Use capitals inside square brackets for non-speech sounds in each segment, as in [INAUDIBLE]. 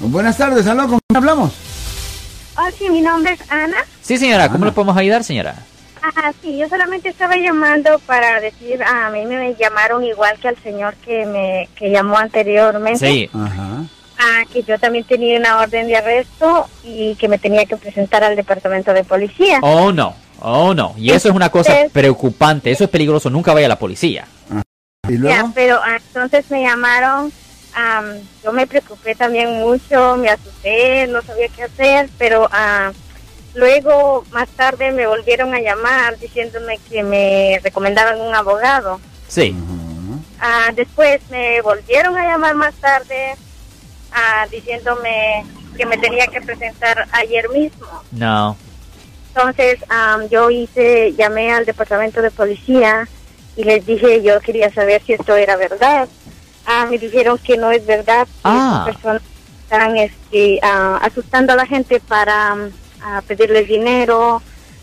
Buenas tardes, aló, ¿con quién hablamos? Oh, sí, mi nombre es Ana. Sí, señora, ¿cómo Ana. le podemos ayudar, señora? Ah, sí, yo solamente estaba llamando para decir, a mí me llamaron igual que al señor que me que llamó anteriormente. Sí. Ajá. Ah, que yo también tenía una orden de arresto y que me tenía que presentar al departamento de policía. Oh, no. Oh, no. Y eso es una cosa preocupante. Eso es peligroso. Nunca vaya a la policía. ¿Y Ya, pero ah, entonces me llamaron, am, yo me preocupé también mucho, me asusté, no sabía qué hacer, pero ah, luego más tarde me volvieron a llamar diciéndome que me recomendaban un abogado. Sí. Ah, después me volvieron a llamar más tarde ah, diciéndome que me tenía que presentar ayer mismo. No. Entonces yo hice, llamé al departamento de policía y les dije yo quería saber si esto era verdad. Ah, me dijeron que no es verdad. que Ah. personas están este, ah, asustando a la gente para a pedirles dinero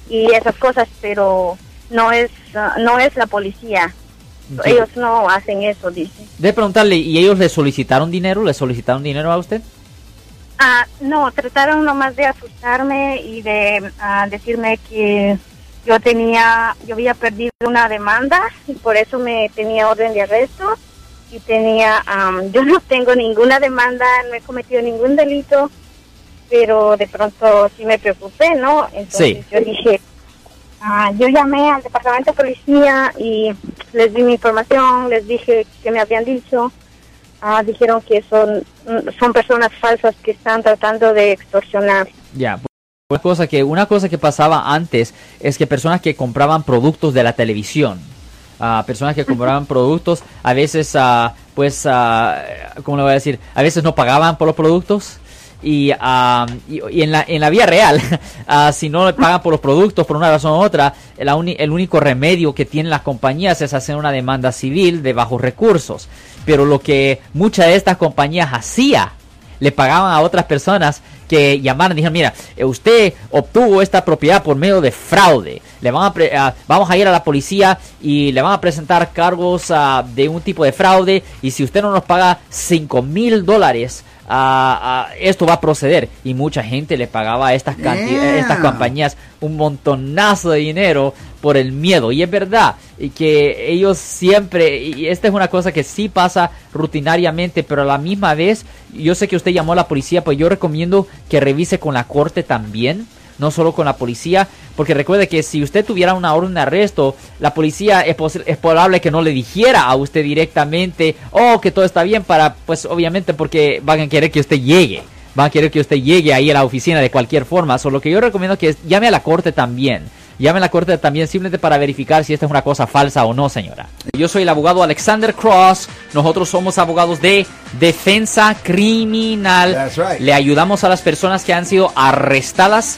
y esas cosas, pero no es ah, no es la policía. Sí. Ellos no hacen eso, dice. De preguntarle, ¿y ellos le solicitaron dinero? ¿Le solicitaron dinero a usted? Ah, no, trataron nomás de asustarme y de ah, decirme que yo tenía, yo había perdido una demanda y por eso me tenía orden de arresto y tenía, am, yo no tengo ninguna demanda, no he cometido ningún delito, pero de pronto sí me preocupé, ¿no? Entonces Sí. yo dije, ah, yo llamé al departamento de policía y les di mi información, les dije que me habían dicho. Ah, dijeron que son, son personas falsas que están tratando de extorsionar. Ya. Una cosa que una cosa que pasaba antes es que personas que compraban productos de la televisión, ah, personas que compraban productos, a veces, pues, ¿cómo le voy a decir? A veces no pagaban por los productos. Y, ah, y, en, la, en la vida real, [LAUGHS] ah, si no le pagan por los productos por una razón u otra, la uni- el único remedio que tienen las compañías es hacer una demanda civil de bajos recursos. Pero lo que muchas de estas compañías hacía le pagaban a otras personas que llamaran y dijeron, mira, eh, usted obtuvo esta propiedad por medio de fraude. Le van a pre- ah, vamos a ir a la policía y le van a presentar cargos ah, de un tipo de fraude y si usted no nos paga 5 mil dólares, ah, esto va a proceder. Y mucha gente le pagaba a estas, Yeah. estas compañías un montonazo de dinero por el miedo. Y es verdad y que ellos siempre, y esta es una cosa que sí pasa rutinariamente, pero a la misma vez, yo sé que usted llamó a la policía, pues yo recomiendo que revise con la corte también. No solo con la policía, porque recuerde que si usted tuviera una orden de arresto, la policía es, es probable que no le dijera a usted directamente, oh, que todo está bien, para, pues obviamente porque van a querer que usted llegue van a querer que usted llegue ahí a la oficina de cualquier forma. Solo lo que yo recomiendo es que llame a la corte también. Llame a la corte también simplemente para verificar si esta es una cosa falsa o no, señora. Yo soy el abogado Alexander Cross. Nosotros somos abogados de defensa criminal. That's right. Le ayudamos a las personas que han sido arrestadas